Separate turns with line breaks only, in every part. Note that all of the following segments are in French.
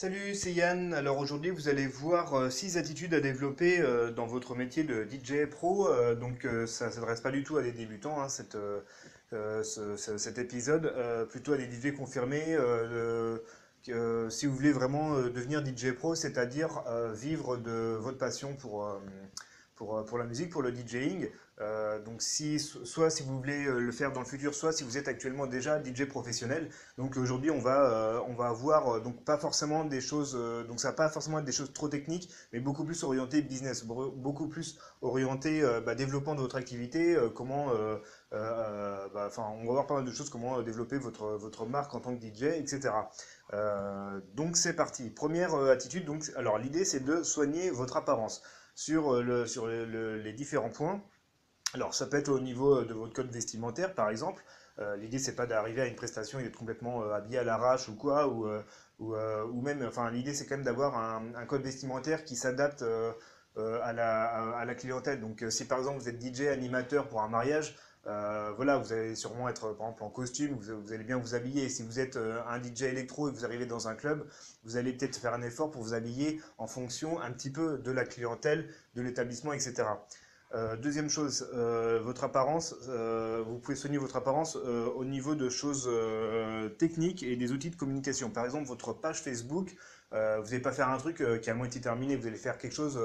Salut, c'est Yann. Alors aujourd'hui, vous allez voir 6 attitudes à développer euh, dans votre métier de DJ pro. Euh, donc euh, ça ne s'adresse pas du tout à des débutants, hein, euh, euh, cet épisode, euh, plutôt à des DJ confirmés. euh, si vous voulez vraiment euh, devenir DJ pro, c'est-à-dire euh, vivre de votre passion pour, euh, pour, euh, pour la musique, pour le DJing. Euh, donc si, so- soit si vous voulez euh, le faire dans le futur, soit si vous êtes actuellement déjà DJ professionnel. Donc aujourd'hui, on va, euh, on va avoir donc pas forcément des choses, donc ça va pas forcément des choses trop techniques, mais beaucoup plus orienté business, beaucoup plus orienté bah, développement de votre activité, comment, bah, enfin, on va voir pas mal de choses, comment développer votre, votre marque en tant que DJ, etc. Donc c'est parti. Première attitude, donc alors l'idée c'est de soigner votre apparence sur, euh, sur le- le- les différents points. Alors, ça peut être au niveau euh, de votre code vestimentaire, par exemple. Euh, l'idée, c'est pas d'arriver à une prestation et d'être complètement euh, habillé à l'arrache ou quoi, ou, ou, ou même, enfin, l'idée, c'est quand même d'avoir un, un code vestimentaire qui s'adapte à la, à, la clientèle. Donc, si par exemple vous êtes DJ animateur pour un mariage, euh, voilà, vous allez sûrement être par exemple en costume, vous, allez bien vous habiller. Si vous êtes euh, un DJ électro et vous arrivez dans un club, vous allez peut-être faire un effort pour vous habiller en fonction un petit peu de la clientèle, de l'établissement, etc. Euh, deuxième chose, votre apparence, vous pouvez soigner votre apparence au niveau de choses techniques et des outils de communication. Par exemple, votre page Facebook, vous n'allez pas faire un truc qui est à moitié terminé, vous allez faire quelque chose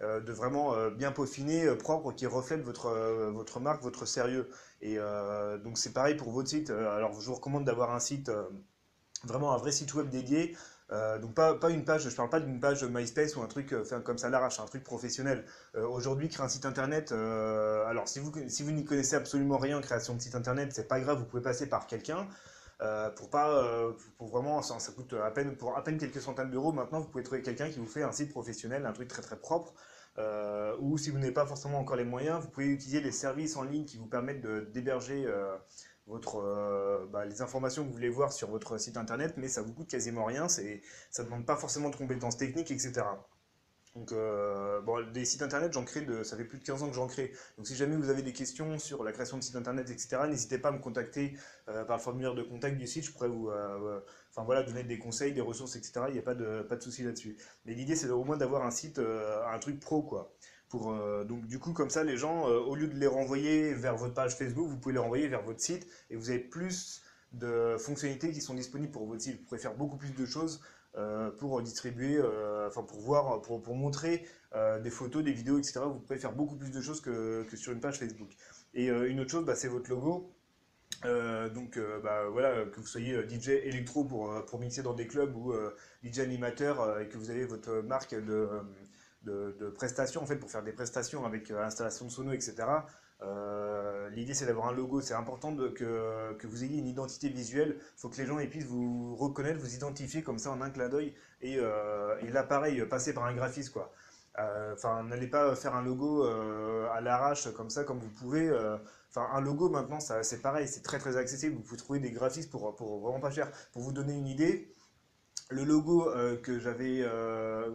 de vraiment euh, bien peaufiné, euh, propre, qui reflète votre, euh, votre marque, votre sérieux. Et euh, donc c'est pareil pour votre site. Euh, Alors je vous recommande d'avoir un site, euh, vraiment un vrai site web dédié. Euh, donc pas, pas une page, je parle pas d'une page MySpace ou un truc euh, comme ça l'arrache, un truc professionnel. Euh, Aujourd'hui, créer un site internet, euh, alors si vous, si vous n'y connaissez absolument rien en création de site internet, c'est pas grave, vous pouvez passer par quelqu'un. Euh, pour pas, euh, pour vraiment, ça, coûte à peine, pour à peine quelques centaines d'euros. Maintenant, vous pouvez trouver quelqu'un qui vous fait un site professionnel, un truc très très propre. Euh, ou si vous n'avez pas forcément encore les moyens, vous pouvez utiliser les services en ligne qui vous permettent d'héberger votre, bah, les informations que vous voulez voir sur votre site internet, mais ça vous coûte quasiment rien. C'est, ça demande pas forcément de compétences techniques, etc. Donc, euh, bon, des sites internet, j'en crée, ça fait plus de 15 ans que j'en crée. Donc, si jamais vous avez des questions sur la création de sites internet, etc., n'hésitez pas à me contacter euh, par le formulaire de contact du site. Je pourrais vous, euh, enfin voilà, donner des conseils, des ressources, etc. Il n'y a pas de, pas de souci là-dessus. Mais l'idée, c'est au moins d'avoir un site, un truc pro, quoi. Pour, donc, du coup, comme ça, les gens, au lieu de les renvoyer vers votre page Facebook, vous pouvez les renvoyer vers votre site et vous avez plus de fonctionnalités qui sont disponibles pour votre site. Vous pouvez faire beaucoup plus de choses pour distribuer, euh, enfin pour voir, pour, pour montrer euh, des photos, des vidéos, etc. Vous pouvez faire beaucoup plus de choses que, que sur une page Facebook. Et euh, une autre chose, bah, c'est votre logo. Euh, donc euh, bah, voilà, que vous soyez euh, DJ électro pour, euh, pour mixer dans des clubs ou euh, DJ animateur euh, et que vous avez votre marque de, euh, de, de prestations en fait pour faire des prestations avec euh, installation de sono, etc. Euh, l'idée c'est d'avoir un logo, c'est important que, que vous ayez une identité visuelle, il faut que les gens ils puissent vous reconnaître, vous identifier comme ça en un clin d'œil et, euh, et là pareil, passer par un graphiste quoi. Euh, Enfin, n'allez pas faire un logo euh, à l'arrache comme ça, comme vous pouvez. Enfin, un logo maintenant, c'est pareil, c'est très très accessible. Vous pouvez trouver des graphistes pour, pour vraiment pas cher. Pour vous donner une idée, le logo que j'avais,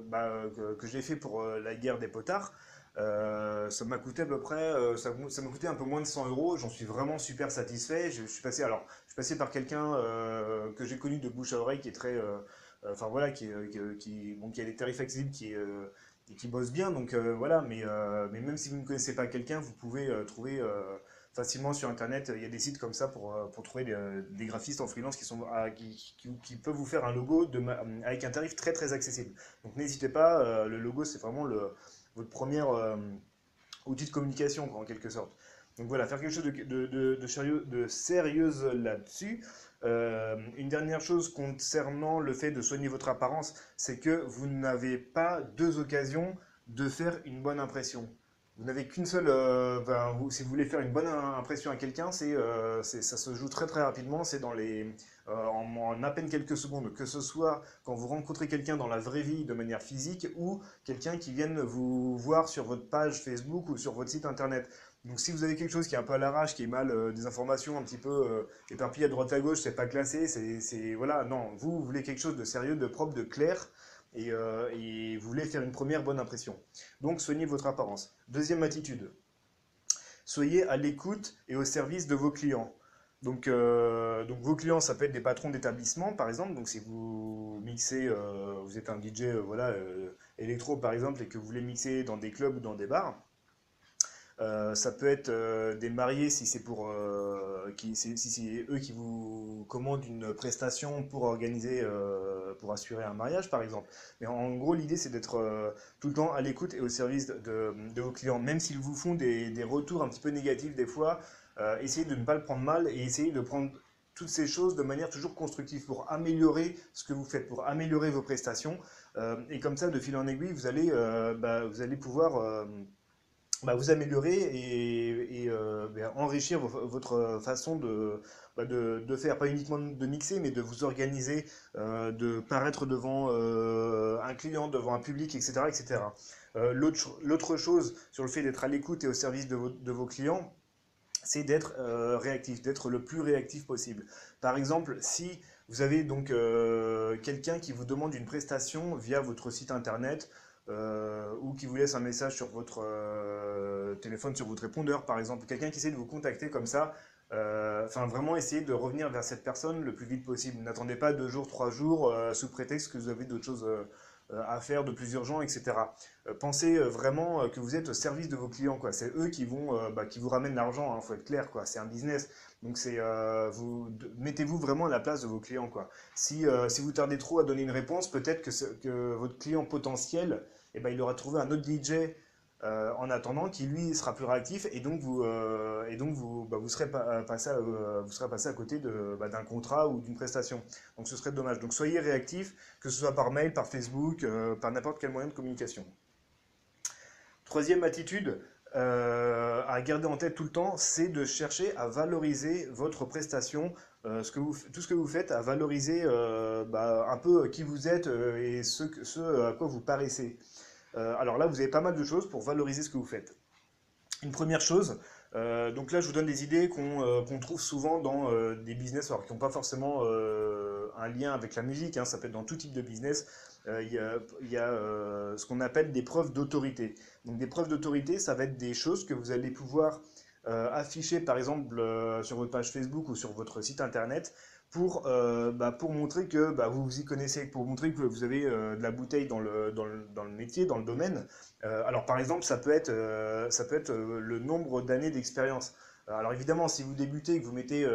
bah, que, que j'ai fait pour la guerre des potards, euh, ça m'a coûté à peu près, euh, ça, m'a- coûté un peu moins de 100 euros. J'en suis vraiment super satisfait. Je, suis passé, alors, je suis passé par quelqu'un euh, que j'ai connu de bouche à oreille qui est très, enfin voilà, qui, qui, bon, qui a des tarifs accessibles, qui, et qui bosse bien. Donc voilà, mais, mais même si vous ne connaissez pas quelqu'un, vous pouvez trouver facilement sur Internet. Il y a des sites comme ça pour, pour trouver des, graphistes en freelance qui, sont, ah, qui, qui, peuvent vous faire un logo avec un tarif très très accessible. Donc n'hésitez pas, le logo c'est vraiment le, votre premier euh, outil de communication en quelque sorte. Donc voilà, faire quelque chose de, de, de, de sérieux, sérieuse là-dessus. Euh, une dernière chose concernant le fait de soigner votre apparence, c'est que vous n'avez pas deux occasions de faire une bonne impression. Vous n'avez qu'une seule. euh, si vous voulez faire une bonne impression à quelqu'un, c'est- ça se joue très très rapidement. C'est dans les, euh, en, à peine quelques secondes. Que ce soit quand vous rencontrez quelqu'un dans la vraie vie de manière physique ou quelqu'un qui vienne vous voir sur votre page Facebook ou sur votre site internet. Donc si vous avez quelque chose qui est un peu à l'arrache, qui est mal, euh, des informations un petit peu euh, éparpillées à droite à gauche, c'est pas classé, c'est, voilà, non, vous, voulez quelque chose de sérieux, de propre, de clair, et, et vous voulez faire une première bonne impression. Donc soignez votre apparence. Deuxième attitude, soyez à l'écoute et au service de vos clients. Donc, euh, donc vos clients, ça peut être des patrons d'établissement, par exemple. Donc si vous mixez, euh, vous êtes un DJ euh, voilà, électro, par exemple, et que vous voulez mixer dans des clubs ou dans des bars, ça peut être des mariés si c'est pour qui, si c'est eux qui vous commandent une prestation pour organiser, pour assurer un mariage par exemple. Mais en gros, l'idée c'est d'être tout le temps à l'écoute et au service de, de- de vos clients, même s'ils vous font des, des retours un petit peu négatifs des fois. Euh, essayez de ne pas le prendre mal et essayez de prendre toutes ces choses de manière toujours constructive pour améliorer ce que vous faites, pour améliorer vos prestations. Euh, et comme ça, de fil en aiguille, vous allez, euh, bah, vous allez pouvoir euh, bah, vous améliorer et, ben, enrichir vo- votre façon de, bah, faire, pas uniquement de mixer, mais de vous organiser, de paraître devant un client, devant un public, etc. etc. L'autre, cho- l'autre chose sur le fait d'être à l'écoute et au service de vos clients, c'est d'être euh, réactif, d'être le plus réactif possible. Par exemple, si vous avez donc euh, quelqu'un qui vous demande une prestation via votre site internet euh, ou qui vous laisse un message sur votre téléphone, sur votre répondeur, par exemple, quelqu'un qui essaie de vous contacter comme ça, enfin vraiment essayez de revenir vers cette personne le plus vite possible. N'attendez pas deux jours, trois jours sous prétexte que vous avez d'autres choses à faire, de plus urgent, etc. Euh, pensez euh, vraiment euh, que vous êtes au service de vos clients, quoi. C'est eux qui vont, euh, bah, qui vous ramènent l'argent, il faut être clair, quoi. C'est un business. Donc c'est, euh, vous, mettez-vous vraiment à la place de vos clients, quoi. Si, euh, si vous tardez trop à donner une réponse, peut-être que, que votre client potentiel, eh ben, il aura trouvé un autre DJ euh, en attendant qui lui sera plus réactif et donc vous, serez pas, passé à, côté bah, d'un contrat ou d'une prestation. Donc ce serait dommage. Donc soyez réactif, que ce soit par mail, par Facebook, euh, par n'importe quel moyen de communication. Troisième attitude euh, à garder en tête tout le temps, c'est de chercher à valoriser votre prestation, tout ce que vous faites, à valoriser bah, un peu qui vous êtes et ce à quoi vous paraissez. Euh, alors là, vous avez pas mal de choses pour valoriser ce que vous faites. Une première chose, euh, donc là je vous donne des idées qu'on euh, trouve souvent dans des business, alors qui n'ont pas forcément un lien avec la musique, hein, ça peut être dans tout type de business. Il y a, ce qu'on appelle des preuves d'autorité. Donc des preuves d'autorité, ça va être des choses que vous allez pouvoir afficher par exemple sur votre page Facebook ou sur votre site internet pour, euh, bah, pour montrer que bah, vous vous y connaissez, pour montrer que vous avez euh, de la bouteille dans le, dans le, dans le métier, dans le domaine. Euh, alors par exemple, ça peut être, ça peut être le nombre d'années d'expérience. Alors évidemment, si vous débutez et que vous mettez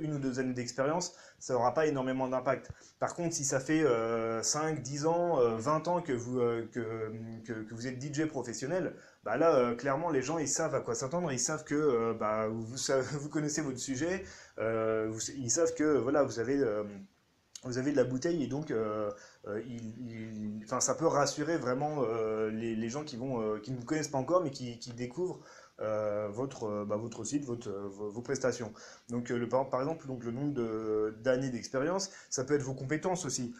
une ou deux années d'expérience, ça n'aura pas énormément d'impact. Par contre, si ça fait euh, 5, 10 ans, euh, 20 ans que vous, que, que vous êtes DJ professionnel, bah là, euh, clairement, les gens, savent à quoi s'attendre, ils savent que euh, bah, vous, vous connaissez votre sujet, euh, ils savent que voilà, vous avez... de la bouteille et donc il- ça peut rassurer vraiment les, gens qui, ne vous connaissent pas encore mais qui, découvrent votre, bah, votre site, vos, prestations. Donc, le, par, exemple, donc, le nombre de- d'années d'expérience, ça peut être vos compétences aussi.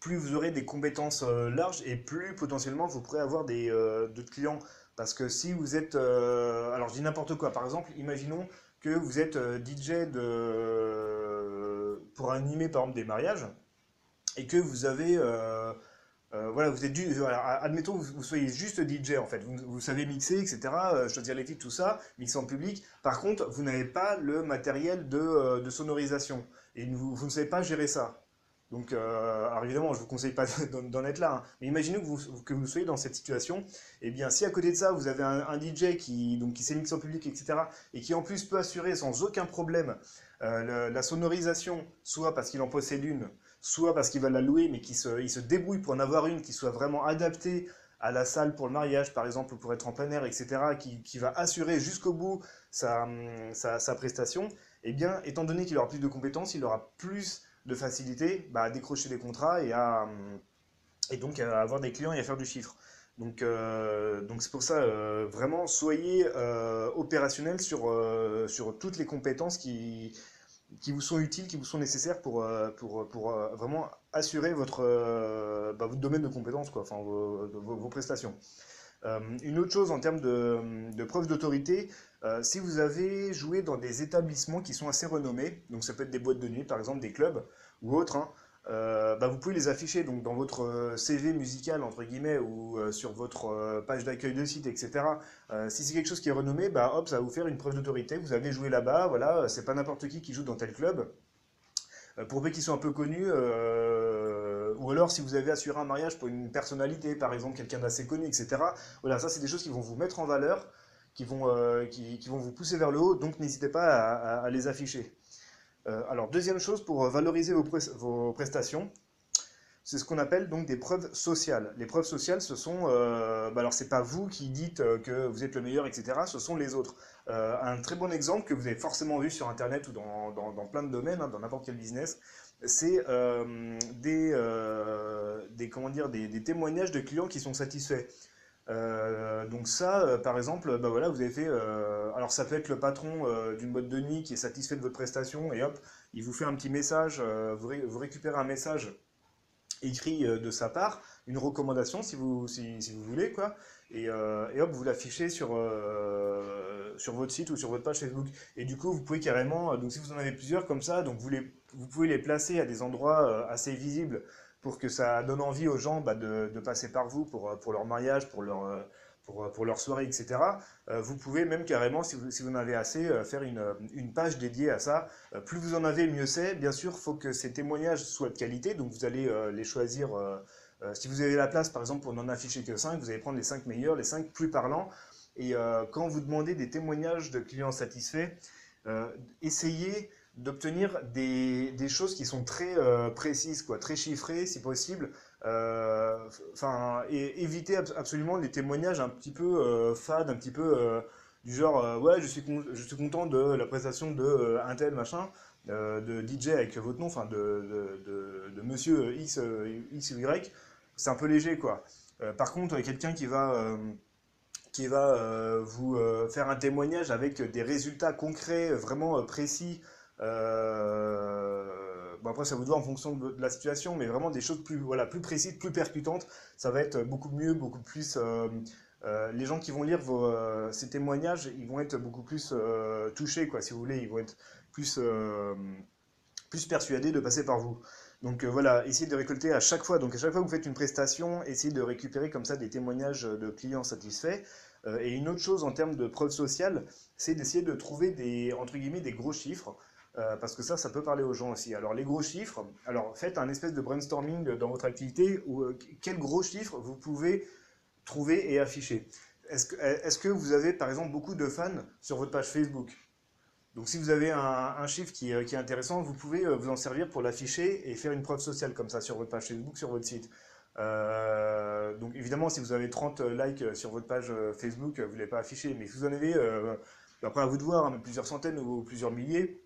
Plus vous aurez des compétences euh, larges et plus potentiellement vous pourrez avoir des, euh, d'autres clients. Parce que si vous êtes... euh, alors je dis n'importe quoi. Par exemple, imaginons que vous êtes DJ de, pour animer par exemple des mariages et que vous avez... voilà, vous êtes du, voilà, admettons que vous, soyez juste DJ en fait, vous, vous savez mixer, etc., choisir les titres, tout ça, mixer en public. Par contre, vous n'avez pas le matériel de, de sonorisation et vous, vous ne savez pas gérer ça. Donc, euh, alors évidemment, je vous conseille pas d'en être là, hein. mais imaginez que vous, que vous soyez dans cette situation. Eh bien, si à côté de ça, vous avez un, DJ qui, qui sait mixer en public, etc., et qui en plus peut assurer sans aucun problème euh, la sonorisation, soit parce qu'il en possède une, soit parce qu'il va la louer, mais qu'il se, il se débrouille pour en avoir une qui soit vraiment adaptée à la salle pour le mariage, par exemple, ou pour être en plein air, etc., qui, qui va assurer jusqu'au bout sa, sa, sa prestation, eh bien, étant donné qu'il aura plus de compétences, il aura plus de facilité bah, à décrocher des contrats et, à, hum, et donc à avoir des clients et à faire du chiffre. Donc, euh, donc c'est pour ça, euh, vraiment, soyez euh, opérationnel sur, euh, sur toutes les compétences qui, qui vous sont utiles, qui vous sont nécessaires pour, euh, pour, pour euh, vraiment assurer votre, euh, bah, votre domaine de compétences, quoi, enfin, vos, vos- vos prestations. Euh, une autre chose en termes de, de preuve d'autorité, euh, si vous avez joué dans des établissements qui sont assez renommés, donc ça peut être des boîtes de nuit par exemple, des clubs ou autres, hein, euh, bah, vous pouvez les afficher donc dans votre euh, CV musical entre guillemets ou sur votre page d'accueil de site, etc. si c'est quelque chose qui est renommé, bah hop, ça va vous faire une preuve d'autorité. Vous avez joué là-bas, voilà, c'est pas n'importe qui qui joue dans tel club. pour peu qu'ils soient un peu connus, ou alors si vous avez assuré un mariage pour une personnalité, par exemple quelqu'un d'assez connu, etc. Voilà, ça c'est des choses qui vont vous mettre en valeur, qui vont, qui, vont vous pousser vers le haut, donc n'hésitez pas à les afficher. Euh, alors, deuxième chose pour euh, valoriser vos, prestations, c'est ce qu'on appelle donc des preuves sociales. Les preuves sociales, ce sont, euh, bah alors c'est pas vous qui dites que vous êtes le meilleur, etc. Ce sont les autres. un très bon exemple que vous avez forcément vu sur Internet ou dans, plein de domaines, hein, dans n'importe quel business, c'est des, des, des, témoignages de clients qui sont satisfaits. Euh, donc ça, euh, par exemple, bah voilà, vous avez fait. Euh, alors ça peut être le patron d'une boîte de nuit qui est satisfait de votre prestation et hop, il vous fait un petit message. Vous, récupérez un message écrit de sa part, une recommandation si vous si, vous voulez quoi, et, hop vous l'affichez sur sur votre site ou sur votre page Facebook. Et du coup vous pouvez carrément, donc si vous en avez plusieurs comme ça, donc vous les vous pouvez les placer à des endroits assez visibles pour que ça donne envie aux gens bah, de, passer par vous pour, pour leur mariage, pour leur, pour, soirée, etc. Euh, vous pouvez même carrément, si vous, si vous en avez assez, euh, faire une, une, page dédiée à ça. Euh, plus vous en avez, mieux c'est. Bien sûr, il faut que ces témoignages soient de qualité, donc vous allez les choisir. si vous avez la place, par exemple, pour n'en afficher que 5, vous allez prendre les 5 meilleurs, les 5 plus parlants. Et quand vous demandez des témoignages de clients satisfaits, essayez d'obtenir des, des, choses qui sont très euh, précises, quoi, très chiffrées si possible. Euh, enfin, et éviter absolument les témoignages un petit peu euh, fades, un petit peu du genre ouais, je suis, je suis content de la prestation de un tel machin, de DJ avec votre nom, enfin de, de, de, monsieur X, X Y. C'est un peu léger quoi. par contre, quelqu'un qui va qui va vous faire un témoignage avec des résultats concrets, vraiment précis, euh, bon après ça vous doit en fonction de, la situation, mais vraiment des choses plus, voilà, plus précises, plus percutantes, ça va être beaucoup mieux, beaucoup plus... Euh, euh, les gens qui vont lire ces témoignages, ils vont être beaucoup plus touchés, quoi, si vous voulez, ils vont être plus, plus persuadés de passer par vous. Donc voilà, essayez de récolter à chaque fois, donc à chaque fois que vous faites une prestation, essayez de récupérer comme ça des témoignages de clients satisfaits. et une autre chose en termes de preuve sociale, c'est d'essayer de trouver des, entre guillemets, des gros chiffres. Euh, parce que ça, ça peut parler aux gens aussi. Alors les gros chiffres, alors faites un espèce de brainstorming dans votre activité où euh, quels gros chiffres vous pouvez trouver et afficher. Est-ce que, vous avez par exemple beaucoup de fans sur votre page Facebook? Donc si vous avez un, chiffre qui, qui, est intéressant, vous pouvez euh, vous en servir pour l'afficher et faire une preuve sociale comme ça sur votre page Facebook, sur votre site. donc évidemment, si vous avez 30 likes sur votre page Facebook, vous ne l'avez pas affiché, mais si vous en avez, après à vous de voir, hein, plusieurs centaines ou plusieurs milliers,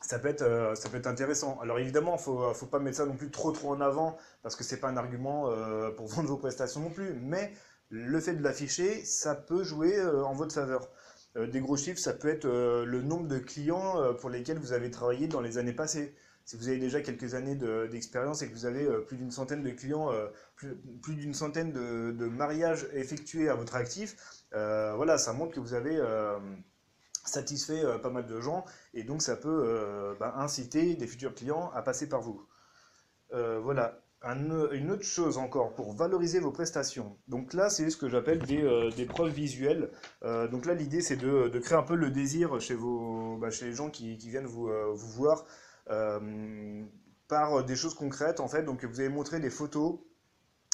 ça peut être, euh, ça peut être intéressant. Alors évidemment, il ne faut, pas mettre ça non plus trop trop en avant, parce que ce n'est pas un argument euh, pour vendre vos prestations non plus, mais le fait de l'afficher, ça peut jouer euh, en votre faveur. des gros chiffres, ça peut être le nombre de clients pour lesquels vous avez travaillé dans les années passées. Si vous avez déjà quelques années d'expérience et que vous avez plus d'une centaine de clients, plus, d'une centaine de, de, mariages effectués à votre actif, voilà, ça montre que vous avez satisfait euh, pas mal de gens et donc ça peut euh, bah, inciter des futurs clients à passer par vous. Euh, voilà, une autre chose encore pour valoriser vos prestations. Donc là, c'est ce que j'appelle des, preuves visuelles. donc là, l'idée, c'est de, créer un peu le désir chez, vos, bah, chez les gens qui, viennent vous, voir par des choses concrètes, en fait. Donc vous allez montrer des photos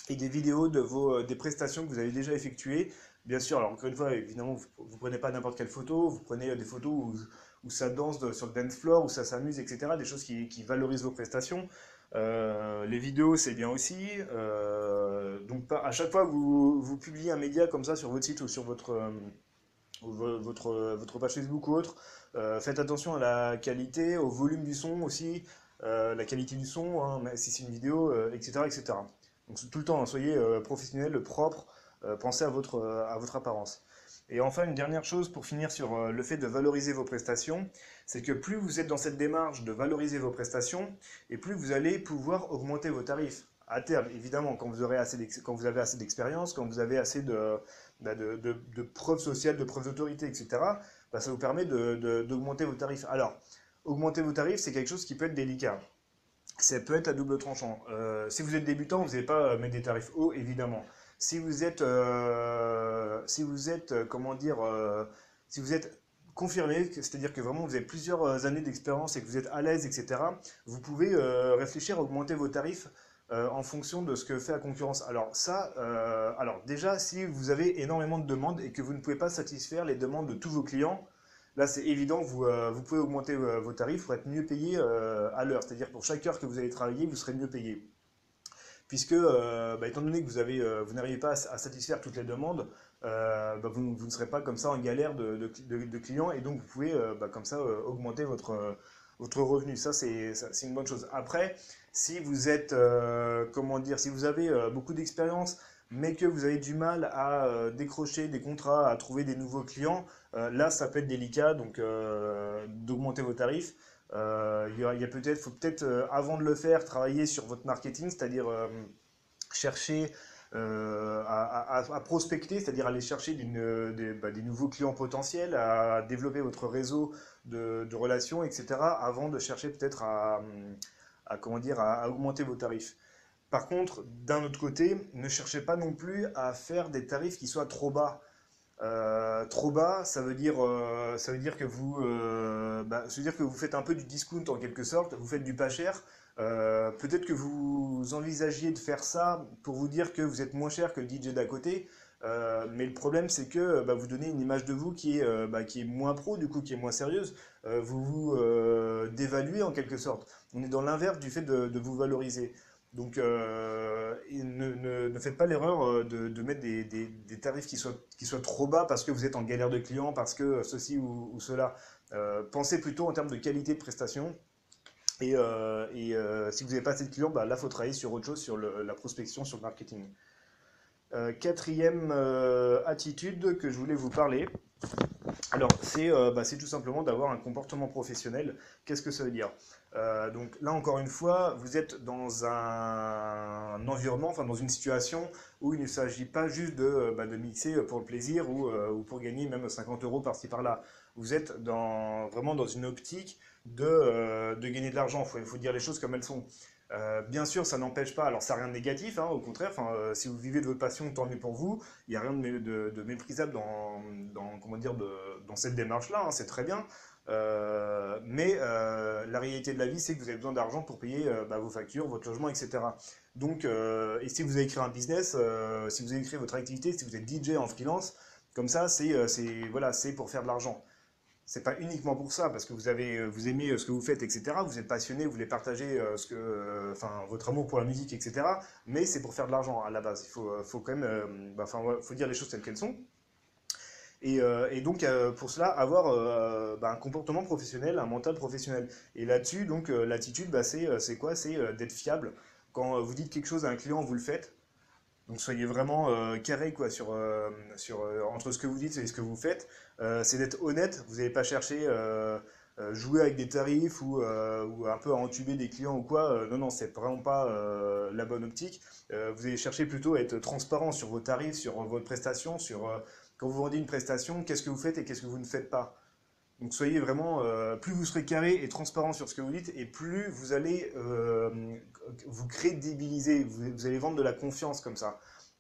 et des vidéos des prestations que vous avez déjà effectuées Bien sûr, alors encore une fois, évidemment, vous ne prenez pas n'importe quelle photo, vous prenez des photos où, ça danse sur le dance floor, où ça s'amuse, etc. Des choses qui, valorisent vos prestations. Euh, les vidéos, c'est bien aussi. Euh, donc, à chaque fois que vous, publiez un média comme ça sur votre site ou sur votre, euh, votre, votre page Facebook ou autre, faites attention à la qualité, au volume du son aussi, la qualité du son, hein, si c'est une vidéo, etc., etc. Donc, tout le temps, soyez professionnel, propre. Euh, pensez à votre, euh, à votre apparence. Et enfin, une dernière chose pour finir sur euh, le fait de valoriser vos prestations, c'est que plus vous êtes dans cette démarche de valoriser vos prestations, et plus vous allez pouvoir augmenter vos tarifs. À terme, évidemment, quand vous, aurez assez quand vous avez assez d'expérience, quand vous avez assez de, bah, de, preuves sociales, de preuves d'autorité, etc., bah, ça vous permet d'augmenter vos tarifs. Alors, augmenter vos tarifs, c'est quelque chose qui peut être délicat. ça peut être à double tranchant. Si vous êtes débutant, vous n'allez pas mettre des tarifs hauts, évidemment. Si vous êtes, euh, si vous êtes, euh, comment dire, si vous êtes confirmé, c'est-à-dire que vraiment vous avez plusieurs années d'expérience et que vous êtes à l'aise, etc., vous pouvez réfléchir à augmenter vos tarifs en fonction de ce que fait la concurrence. Alors ça, alors déjà, si vous avez énormément de demandes et que vous ne pouvez pas satisfaire les demandes de tous vos clients, Là, c'est évident, vous, euh, vous pouvez augmenter euh, vos tarifs pour être mieux payé euh, à l'heure. C'est-à-dire pour chaque heure que vous allez travailler, vous serez mieux payé. Puisque, bah, étant donné que vous avez, vous n'arrivez pas à, satisfaire toutes les demandes, bah, vous, ne serez pas comme ça en galère de, clients et donc vous pouvez bah, comme ça augmenter votre, votre revenu. Ça, c'est une bonne chose. Après, si vous êtes, comment dire, si vous avez beaucoup d'expérience, mais que vous avez du mal à euh, décrocher des contrats, à trouver des nouveaux clients, euh, là ça peut être délicat donc euh, d'augmenter vos tarifs. Il y a, peut-être, faut peut-être avant de le faire travailler sur votre marketing, c'est-à-dire chercher à, prospecter, c'est-à-dire aller chercher bah, des, nouveaux clients potentiels, à développer votre réseau de, relations, etc. avant de chercher peut-être à, comment dire, à augmenter vos tarifs. Par contre, d'un autre côté, ne cherchez pas non plus à faire des tarifs qui soient trop bas. Euh, trop bas, ça veut dire, euh, ça veut dire que vous, euh, bah, dire que vous faites un peu du discount en quelque sorte. Vous faites du pas cher. Peut-être que vous envisagiez de faire ça pour vous dire que vous êtes moins cher que le DJ d'à côté. mais le problème, c'est que bah, vous donnez une image de vous qui est, bah, qui est moins pro, du coup, qui est moins sérieuse. vous vous dévaluez en quelque sorte. On est dans l'inverse du fait de vous valoriser. Donc, euh, ne, faites pas l'erreur euh, de, mettre des, tarifs qui soient, qui soient trop bas parce que vous êtes en galère de clients, parce que ceci ou, cela. Euh, pensez plutôt en termes de qualité de prestation. Et, si vous n'avez pas assez de clients, bah, là, il faut travailler sur autre chose, sur la prospection, sur le marketing. quatrième attitude que je voulais vous parler, alors bah, c'est tout simplement d'avoir un comportement professionnel. Qu'est-ce que ça veut dire? Euh, donc là, encore une fois, vous êtes dans un, environnement, enfin dans une situation où il ne s'agit pas juste de, euh, bah, de, mixer pour le plaisir ou, euh, ou, pour gagner même 50 euros par-ci par-là. Vous êtes dans, vraiment dans une optique de, de gagner de l'argent. Il faut, dire les choses comme elles sont. Bien sûr, ça n'empêche pas, alors ça n'a rien de négatif, hein, au contraire, si vous vivez de votre passion, tant mieux pour vous, il n'y a rien de, méprisable dans, comment dire, dans cette démarche-là, hein, c'est très bien. Euh, mais euh, la réalité de la vie, c'est que vous avez besoin d'argent pour payer euh, bah, vos factures, votre logement, etc. Donc, et si vous avez créé un business, si vous avez créé votre activité, si vous êtes DJ en freelance, comme ça, c'est voilà, pour faire de l'argent. C'est pas uniquement pour ça, parce que vous, avez, vous aimez ce que vous faites, etc. Vous êtes passionné, vous voulez partager ce que, enfin, votre amour pour la musique, etc. Mais c'est pour faire de l'argent à la base. Il faut, faut quand même, bah, enfin, faut dire les choses telles qu'elles sont. Euh, et, donc, euh, pour cela, avoir euh, bah, un comportement professionnel, un mental professionnel. Et là-dessus, donc, l'attitude, bah, c'est quoi? C'est d'être fiable. Quand vous dites quelque chose à un client, vous le faites. Donc, soyez vraiment carré quoi, sur, sur, entre ce que vous dites et ce que vous faites. c'est d'être honnête. Vous n'allez pas chercher jouer avec des tarifs ou, ou, un peu à entuber des clients ou quoi. non, non, c'est vraiment pas la bonne optique. vous allez chercher plutôt à être transparent sur vos tarifs, sur votre prestation, sur quand vous vendez une prestation, qu'est-ce que vous faites et qu'est-ce que vous ne faites pas. Donc soyez vraiment, euh, plus vous serez carré et transparent sur ce que vous dites, et plus vous allez euh, vous crédibiliser, vous, allez vendre de la confiance comme ça.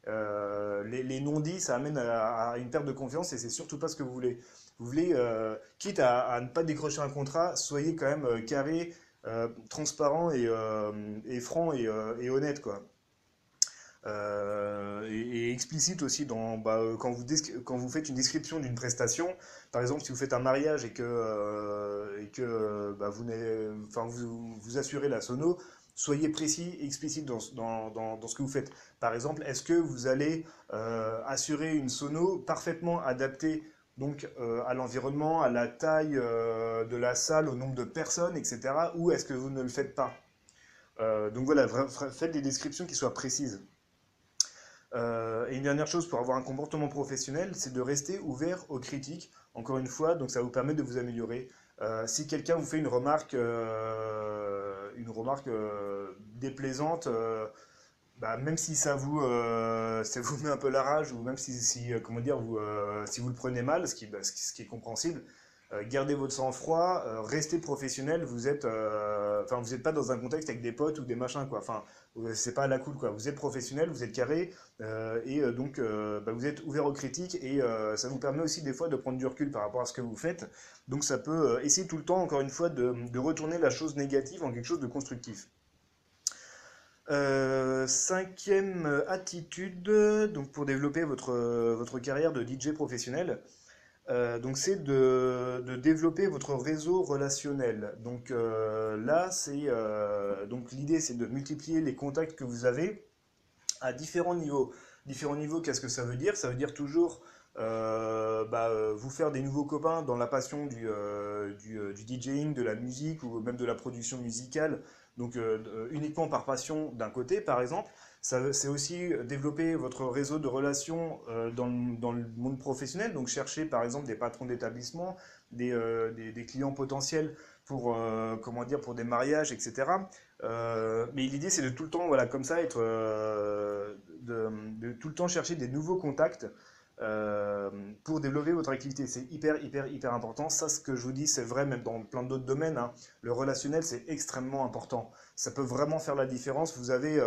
Euh, les, non-dits, ça amène à, une perte de confiance et c'est surtout pas ce que vous voulez. Vous voulez, quitte à, ne pas décrocher un contrat, soyez quand même carré, transparent et, franc et, et honnête quoi. Euh, et, explicite aussi dans, bah, euh, quand, vous faites une description d'une prestation. Par exemple, si vous faites un mariage et que, euh, et bah, vous, assurez la sono, soyez précis, explicite dans, dans, dans, ce que vous faites. Par exemple, est-ce que vous allez assurer une sono parfaitement adaptée donc à l'environnement, à la taille de la salle, au nombre de personnes, etc. Ou est-ce que vous ne le faites pas? Donc voilà, faites des descriptions qui soient précises. Euh, et une dernière chose pour avoir un comportement professionnel, c'est de rester ouvert aux critiques. Encore une fois, donc ça vous permet de vous améliorer. Euh, si quelqu'un vous fait une remarque, euh, déplaisante, bah, même si ça vous, ça met un peu la rage, ou même si, comment dire, vous, si vous le prenez mal, ce qui, bah, ce qui est compréhensible, euh, gardez votre sang-froid, euh, restez professionnel, vous êtes, euh, enfin vous n'êtes pas dans un contexte avec des potes ou des machins quoi. Enfin, c'est pas à la cool quoi. Vous êtes professionnel, vous êtes carré et donc bah, vous êtes ouvert aux critiques et ça vous permet aussi des fois de prendre du recul par rapport à ce que vous faites. Donc ça peut essayer tout le temps encore une fois de, retourner la chose négative en quelque chose de constructif. cinquième attitude, donc pour développer votre, votre carrière de DJ professionnel, euh, donc c'est de, développer votre réseau relationnel. Donc euh, là, c'est euh, donc l'idée, c'est de multiplier les contacts que vous avez à différents niveaux. Différents niveaux, qu'est-ce que ça veut dire? Ça veut dire toujours bah, vous faire des nouveaux copains dans la passion du, du, du, DJing, de la musique ou même de la production musicale. Donc uniquement par passion d'un côté, par exemple c'est aussi développer votre réseau de relations euh, dans, le, monde professionnel, donc chercher par exemple des patrons d'établissement, des, euh, clients potentiels pour, euh, comment dire, pour des mariages, etc. mais l'idée c'est de tout le temps, voilà, comme ça, être, de, tout le temps chercher des nouveaux contacts pour développer votre activité. C'est hyper, hyper, hyper important. Ça, ce que je vous dis, c'est vrai même dans plein d'autres domaines. Hein. Le relationnel, c'est extrêmement important. Ça peut vraiment faire la différence. Vous avez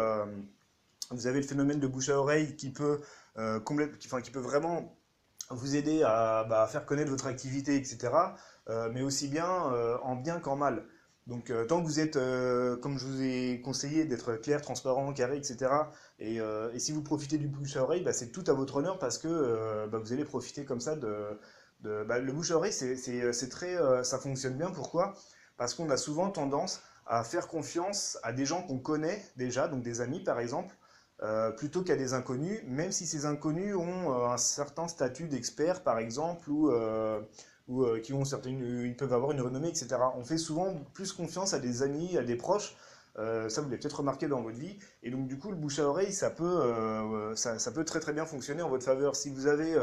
vous avez le phénomène de bouche à oreille qui peut, euh, qui, peut vraiment vous aider à, bah, faire connaître votre activité, etc. Euh, mais aussi bien euh, en bien qu'en mal. Donc tant que vous êtes, comme je vous ai conseillé, d'être clair, transparent, carré, etc. Et, si vous profitez du bouche à oreille, bah, c'est tout à votre honneur parce que bah, vous allez profiter comme ça de... le bouche à oreille, c'est très, ça fonctionne bien. Pourquoi? Parce qu'on a souvent tendance à faire confiance à des gens qu'on connaît déjà, donc des amis par exemple, euh, plutôt qu'à des inconnus, même si ces inconnus ont euh, un certain statut d'expert, par exemple, ou, euh, qui ont certaines, ils peuvent avoir une renommée, etc. On fait souvent plus confiance à des amis, à des proches. ça, vous l'avez peut-être remarqué dans votre vie. Et donc, du coup, le bouche à oreille, ça peut, ça, peut très très bien fonctionner en votre faveur. Si vous avez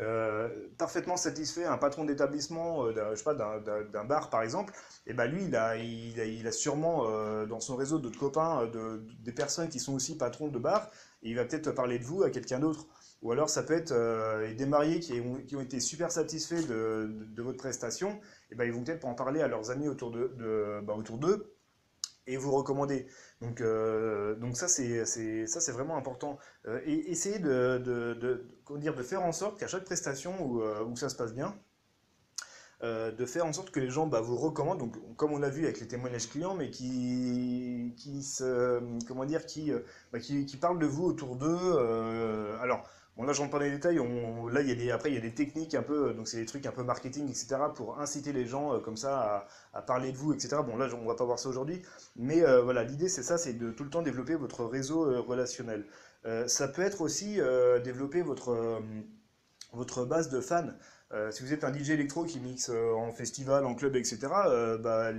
euh, parfaitement satisfait un patron d'établissement, euh, d'un bar par exemple, et ben lui, il a, a, sûrement euh, dans son réseau d'autres copains, de, des personnes qui sont aussi patrons de bar, et il va peut-être parler de vous à quelqu'un d'autre. Ou alors ça peut être des mariés qui ont, été super satisfaits de, votre prestation, et ben ils vont peut-être en parler à leurs amis autour de, bah, autour d'eux et vous recommander. Donc, euh, donc ça, c'est, ça, c'est vraiment important. Euh, et essayez de, de, de, dire, de faire en sorte qu'à chaque prestation où, euh, ça se passe bien, de faire en sorte que les gens bah, vous recommandent, donc, comme on a vu avec les témoignages clients, mais qui, qui, se, comment dire, qui, bah, qui, qui, parlent de vous autour d'eux. alors, Bon, là, je rentre pas dans les détails. Là, il y a après, il y a des techniques un peu, donc c'est des trucs un peu marketing, etc., pour inciter les gens euh, comme ça à, parler de vous, etc. Bon, là, on va pas voir ça aujourd'hui, mais euh, voilà, l'idée c'est ça, c'est de tout le temps développer votre réseau euh, relationnel. ça peut être aussi développer votre base de fans. Si vous êtes un DJ électro qui mixe en festival, en club, etc., bah,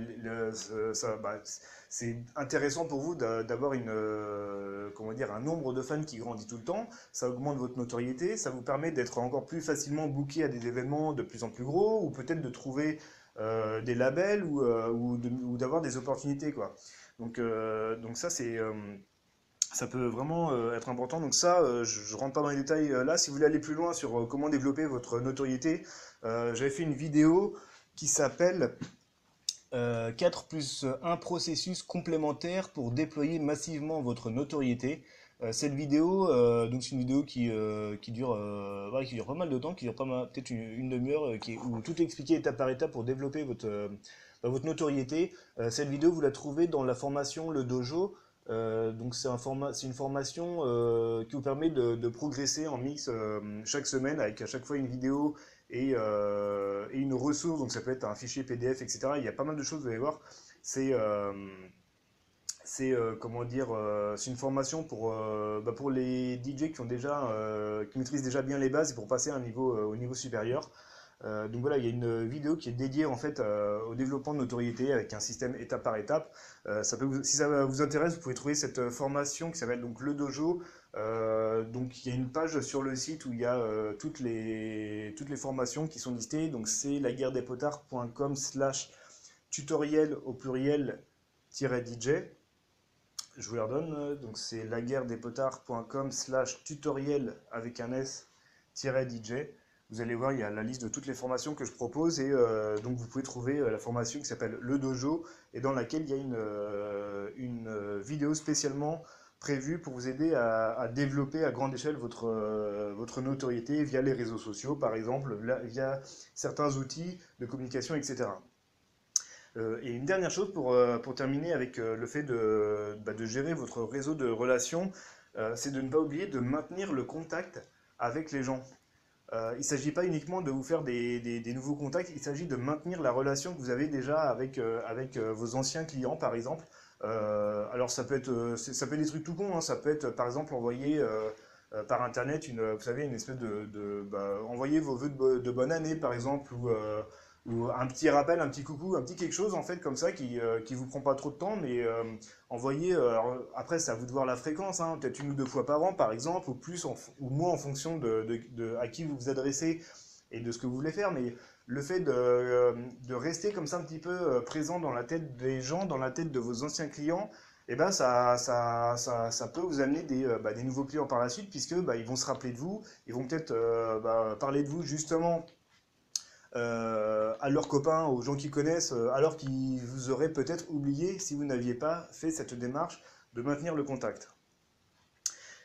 ça, bah, c'est intéressant pour vous d'avoir une euh, comment dire un nombre de fans qui grandit tout le temps. Ça augmente votre notoriété, ça vous permet d'être encore plus facilement booké à des événements de plus en plus gros, ou peut-être de trouver euh, des labels ou, euh, ou d'avoir des opportunités quoi. Donc donc ça c'est ça peut vraiment être important. Donc ça, je, ne rentre pas dans les détails là. Si vous voulez aller plus loin sur comment développer votre notoriété, j'avais fait une vidéo qui s'appelle 4 euh, plus 1 processus complémentaire pour déployer massivement votre notoriété. Euh, cette vidéo, euh, donc c'est une vidéo qui, qui, dure, qui dure pas mal de temps, qui dure peut-être une, demi-heure, où tout est expliqué étape par étape pour développer votre, bah, votre notoriété. cette vidéo, vous la trouvez dans la formation Le Dojo. Donc c'est une formation qui vous permet de, progresser en mix chaque semaine avec à chaque fois une vidéo euh, et, une ressource, donc ça peut être un fichier PDF, etc. Il y a pas mal de choses, vous allez voir. C'est euh, euh, comment dire, c'est une formation pour, bah, pour les DJ qui ont déjà, qui maîtrisent déjà bien les bases et pour passer un niveau, au niveau supérieur. Donc voilà, il y a une vidéo qui est dédiée en fait au développement de notoriété avec un système étape par étape. peut si ça vous intéresse, vous pouvez trouver cette formation qui s'appelle donc le dojo euh, donc il y a une page sur le site où il y a euh, toutes, les, toutes les formations qui sont listées. Donc c'est laguerredespotards.com slash tutoriel au pluriel DJ. Je vous la redonne. Donc c'est laguerredespotards.com slash tutoriel avec un S DJ. Vous allez voir, il y a la liste de toutes les formations que je propose et euh, donc vous pouvez trouver euh, la formation qui s'appelle Le Dojo et dans laquelle il y a une, euh, une vidéo spécialement prévue pour vous aider à, développer à grande échelle votre, votre notoriété via les réseaux sociaux par exemple, via certains outils de communication, etc. et une dernière chose pour, pour terminer avec le fait de, bah, de gérer votre réseau de relations, c'est de ne pas oublier de maintenir le contact avec les gens. Euh, il ne s'agit pas uniquement de vous faire des, nouveaux contacts, il s'agit de maintenir la relation que vous avez déjà avec, euh, euh, vos anciens clients, par exemple. alors ça peut être, ça peut être des trucs tout cons, hein. ça peut être par exemple envoyer par internet vous savez, une espèce de, bah, envoyer vos vœux de, bonne année, par exemple, ou un petit rappel, un petit coucou, un petit quelque chose en fait comme ça qui, euh, qui vous prend pas trop de temps, mais euh, envoyez. Euh, après, c'est à vous de voir la fréquence, hein, peut-être une ou deux fois par an par exemple, ou plus ou moins en fonction de, de, à qui vous vous adressez et de ce que vous voulez faire. Mais le fait de, de rester comme ça un petit peu présent dans la tête des gens, dans la tête de vos anciens clients, eh ben ça, ça, ça, ça, peut vous amener des, bah, des nouveaux clients par la suite, puisque bah, ils vont se rappeler de vous, ils vont peut-être bah, parler de vous justement euh, à leurs copains, aux gens qui connaissent, euh, alors qu'ils vous auraient peut-être oublié si vous n'aviez pas fait cette démarche de maintenir le contact.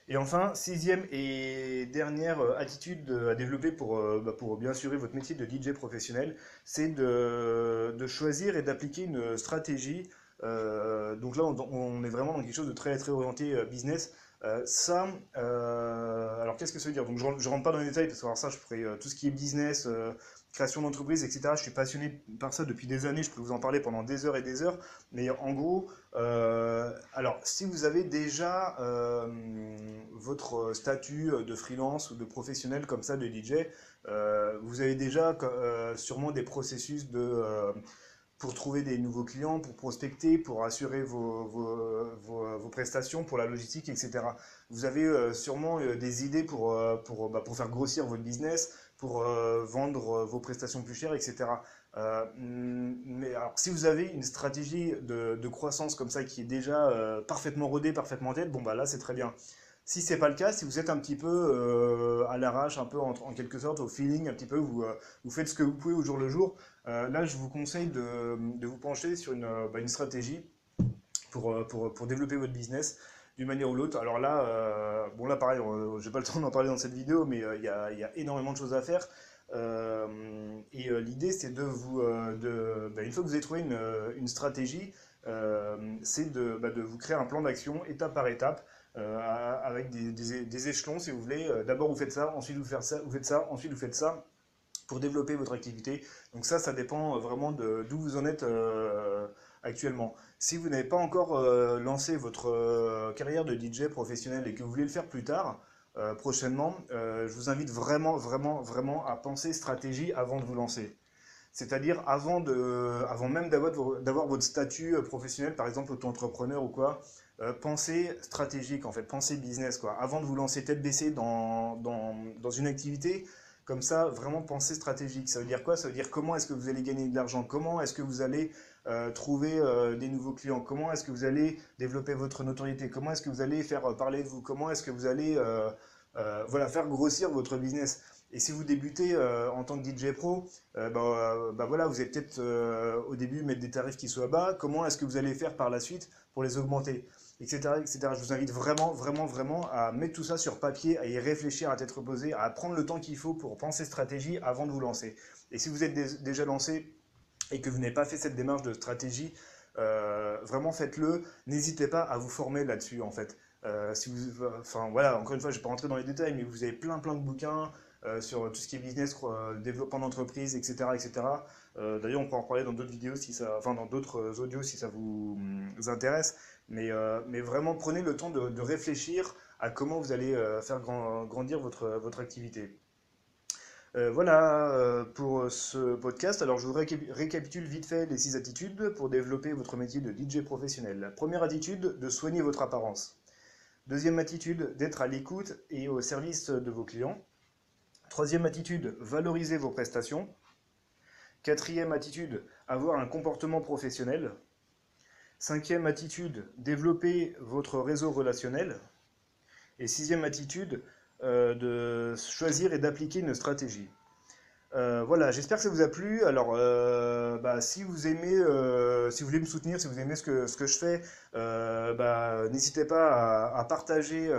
Et enfin, sixième et dernière euh, attitude à développer pour, bah, pour bien assurer votre métier de DJ professionnel, c'est de, choisir et d'appliquer une stratégie. donc là, on, est vraiment dans quelque chose de très, très orienté business. ça, alors qu'est-ce que ça veut dire? Donc je ne rentre pas dans les détails parce que ça, je ferai tout ce qui est business, création d'entreprise, etc. Je suis passionné par ça depuis des années, je peux vous en parler pendant des heures et des heures. Mais en gros, euh, alors si vous avez déjà euh, votre statut de freelance ou de professionnel comme ça de DJ, euh, vous avez déjà sûrement des processus de pour trouver des nouveaux clients, pour prospecter, pour assurer vos, vos, vos, prestations, pour la logistique, etc. Vous avez sûrement des idées pour, pour, bah, pour faire grossir votre business, pour euh, vendre euh, vos prestations plus chères, etc. Euh, mais alors, si vous avez une stratégie de, croissance comme ça qui est déjà parfaitement rodée, parfaitement tête, bon bah là c'est très bien. Si c'est pas le cas, si vous êtes un petit peu à l'arrache, un peu en, quelque sorte au feeling, un petit peu, vous, faites ce que vous pouvez au jour le jour, là je vous conseille de, vous pencher sur une, bah, stratégie pour, développer votre business d'une manière ou l'autre. Alors là, euh, bon là pareil, j'ai pas le temps d'en parler dans cette vidéo, mais euh, il y, a, énormément de choses à faire. Euh, et l'idée, c'est de vous, de, bah, une fois que vous avez trouvé une, stratégie, c'est de, bah, de, vous créer un plan d'action étape par étape. avec des, échelons si vous voulez. D'abord vous faites ça, ensuite vous faites ça, vous faites ça, ensuite vous faites ça pour développer votre activité. Donc ça, ça dépend vraiment d'où vous en êtes actuellement. Si vous n'avez pas encore euh, lancé votre euh, carrière de DJ professionnel et que vous voulez le faire plus tard, euh, prochainement, je vous invite vraiment, vraiment, vraiment à penser stratégie avant de vous lancer. C'est-à-dire avant, avant même d'avoir votre statut professionnel, par exemple auto-entrepreneur ou quoi, pensez stratégique en fait, pensez business quoi. Avant de vous lancer tête baissée dans, dans, une activité, comme ça, vraiment penser stratégique. Ça veut dire quoi? Ça veut dire comment est-ce que vous allez gagner de l'argent? Comment est-ce que vous allez euh, trouver euh, des nouveaux clients Comment est-ce que vous allez développer votre notoriété? Comment est-ce que vous allez faire euh, parler de vous? Comment est-ce que vous allez voilà, faire grossir votre business? Et si vous débutez en tant que DJ pro, bah, bah, voilà, vous allez peut-être au début mettre des tarifs qui soient bas. Comment est-ce que vous allez faire par la suite pour les augmenter? Etc., etc. Je vous invite vraiment, vraiment, vraiment à mettre tout ça sur papier, à y réfléchir à tête reposée, à prendre le temps qu'il faut pour penser stratégie avant de vous lancer. Et si vous êtes déjà lancé, et que vous n'avez pas fait cette démarche de stratégie, euh, vraiment faites-le. N'hésitez pas à vous former là-dessus, en fait. Euh, si vous, enfin voilà, encore une fois, je ne vais pas rentrer dans les détails, mais vous avez plein plein de bouquins euh, sur tout ce qui est business, développement d'entreprise, etc., etc. D'ailleurs, on peut en parler dans d'autres vidéos, si ça, enfin dans d'autres audios si ça vous, intéresse. Mais, mais, vraiment, prenez le temps de, de, réfléchir à comment vous allez faire grandir votre, votre activité. Euh, voilà euh, pour ce podcast. Alors je vous récapitule vite fait les six attitudes pour développer votre métier de DJ professionnel. première attitude, de soigner votre apparence. Deuxième attitude, d'être à l'écoute et au service de vos clients. Troisième attitude, valoriser vos prestations. Quatrième attitude, avoir un comportement professionnel. Cinquième attitude, développer votre réseau relationnel. Et sixième attitude, de choisir et d'appliquer une stratégie. Euh, voilà, j'espère que ça vous a plu. Alors, euh, bah, si vous aimez, euh, si vous voulez me soutenir, si vous aimez ce que, je fais, bah, n'hésitez pas à, partager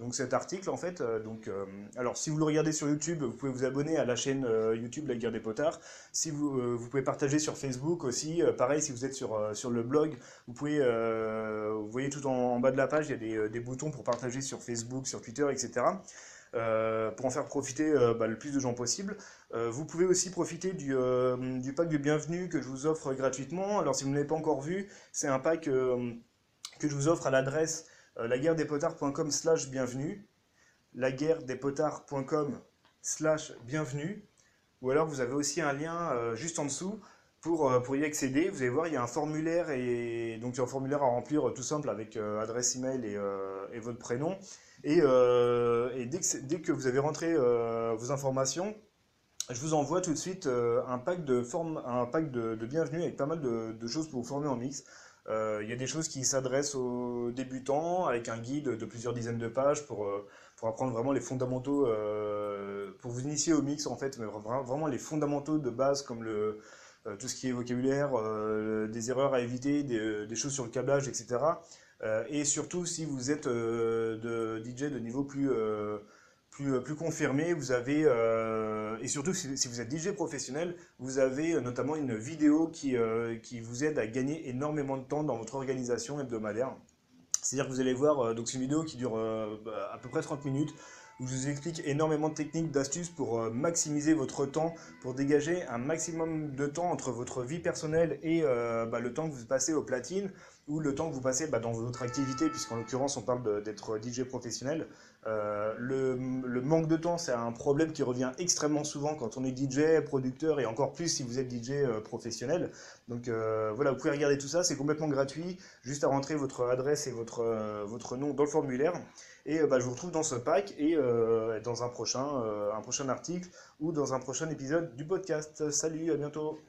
donc cet article en fait. Donc, alors, si vous le regardez sur YouTube, vous pouvez vous abonner à la chaîne YouTube La Guerre des Potards. Si vous, pouvez partager sur Facebook aussi. Pareil, si vous êtes sur, le blog, vous pouvez, vous voyez tout en, bas de la page, il y a des boutons pour partager sur Facebook, sur Twitter, etc euh, pour en faire profiter euh, bah, le plus de gens possible. Euh, vous pouvez aussi profiter du, pack de bienvenue que je vous offre gratuitement. Alors si vous ne l'avez pas encore vu, c'est un pack que je vous offre à l'adresse laguerredespotards.com slash bienvenue, laguerredespotards.com slash bienvenue, ou alors vous avez aussi un lien juste en dessous pour, euh, pour y accéder. Vous allez voir, il y a un formulaire, et donc un formulaire à remplir euh, tout simple avec euh, adresse email et, et votre prénom. Et, et dès que, dès que vous avez rentré vos informations, je vous envoie tout de suite un pack de un pack de, de bienvenue avec pas mal de, choses pour vous former en mix. Il y a des choses qui s'adressent aux débutants avec un guide de plusieurs dizaines de pages pour, pour apprendre vraiment les fondamentaux, pour vous initier au mix en fait, mais vra- vraiment les fondamentaux de base comme le, tout ce qui est vocabulaire, euh, des erreurs à éviter, des, des choses sur le câblage, etc. Euh, et surtout si vous êtes euh, de DJ de niveau plus, euh, plus, euh, confirmé, vous avez, euh, et surtout si, vous êtes DJ professionnel, vous avez euh, notamment une vidéo qui, euh, qui vous aide à gagner énormément de temps dans votre organisation hebdomadaire. C'est-à-dire que vous allez voir, euh, donc c'est une vidéo qui dure euh, bah, à peu près 30 minutes, où je vous explique énormément de techniques, d'astuces pour euh, maximiser votre temps, pour dégager un maximum de temps entre votre vie personnelle et euh, bah, le temps que vous passez au platine, ou le temps que vous passez bah, dans votre activité, puisqu'en l'occurrence on parle d'être DJ professionnel. Euh, le, manque de temps, c'est un problème qui revient extrêmement souvent quand on est DJ, producteur, et encore plus si vous êtes DJ professionnel. Donc voilà, vous pouvez regarder tout ça, c'est complètement gratuit, juste à rentrer votre adresse et votre, votre nom dans le formulaire. Et euh, bah, je vous retrouve dans ce pack et euh, dans euh, un prochain article ou dans un prochain épisode du podcast. Salut, à bientôt